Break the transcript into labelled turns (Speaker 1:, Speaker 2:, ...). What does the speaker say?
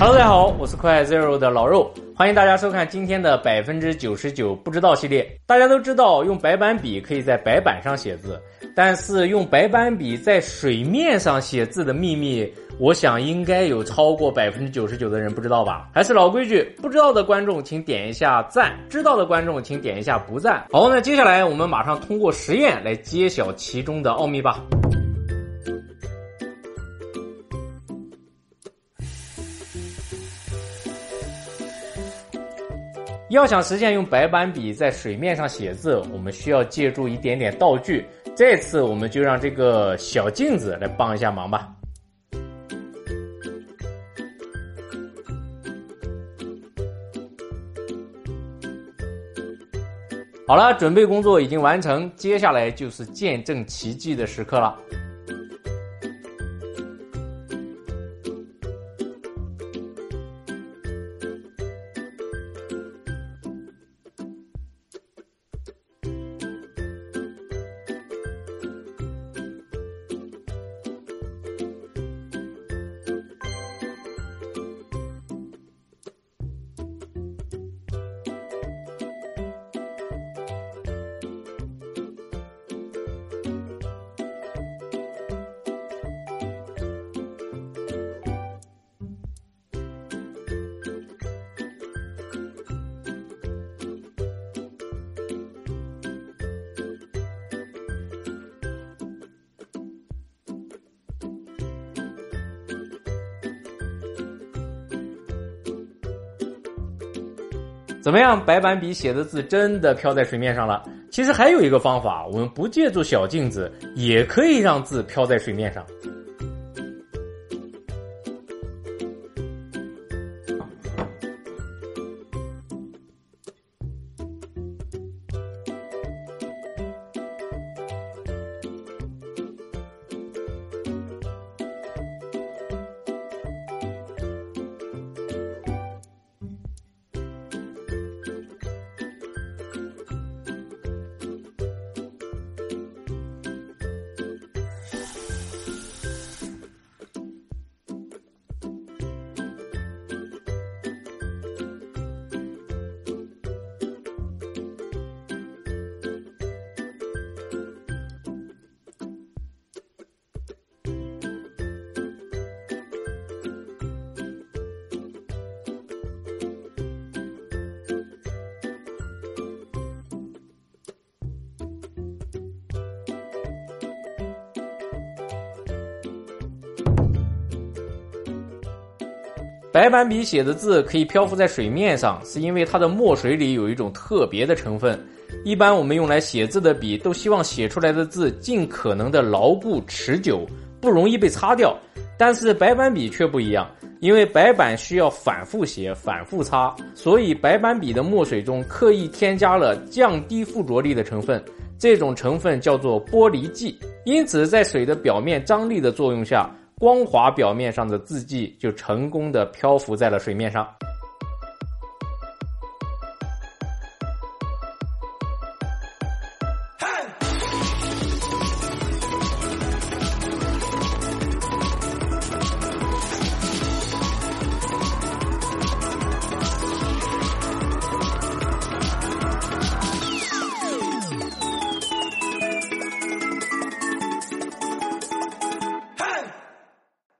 Speaker 1: Hello，大家好，我是快 Zero 的老肉，欢迎大家收看今天的百分之九十九不知道系列。大家都知道，用白板笔可以在白板上写字，但是用白板笔在水面上写字的秘密，我想应该有超过百分之九十九的人不知道吧？还是老规矩，不知道的观众请点一下赞，知道的观众请点一下不赞。好，那接下来我们马上通过实验来揭晓其中的奥秘吧。要想实现用白板笔在水面上写字，我们需要借助一点点道具。这次我们就让这个小镜子来帮一下忙吧。好了，准备工作已经完成，接下来就是见证奇迹的时刻了。怎么样？白板笔写的字真的飘在水面上了。其实还有一个方法，我们不借助小镜子，也可以让字飘在水面上。白板笔写的字可以漂浮在水面上，是因为它的墨水里有一种特别的成分。一般我们用来写字的笔都希望写出来的字尽可能的牢固持久，不容易被擦掉。但是白板笔却不一样，因为白板需要反复写、反复擦，所以白板笔的墨水中刻意添加了降低附着力的成分，这种成分叫做玻璃剂。因此，在水的表面张力的作用下。光滑表面上的字迹就成功的漂浮在了水面上。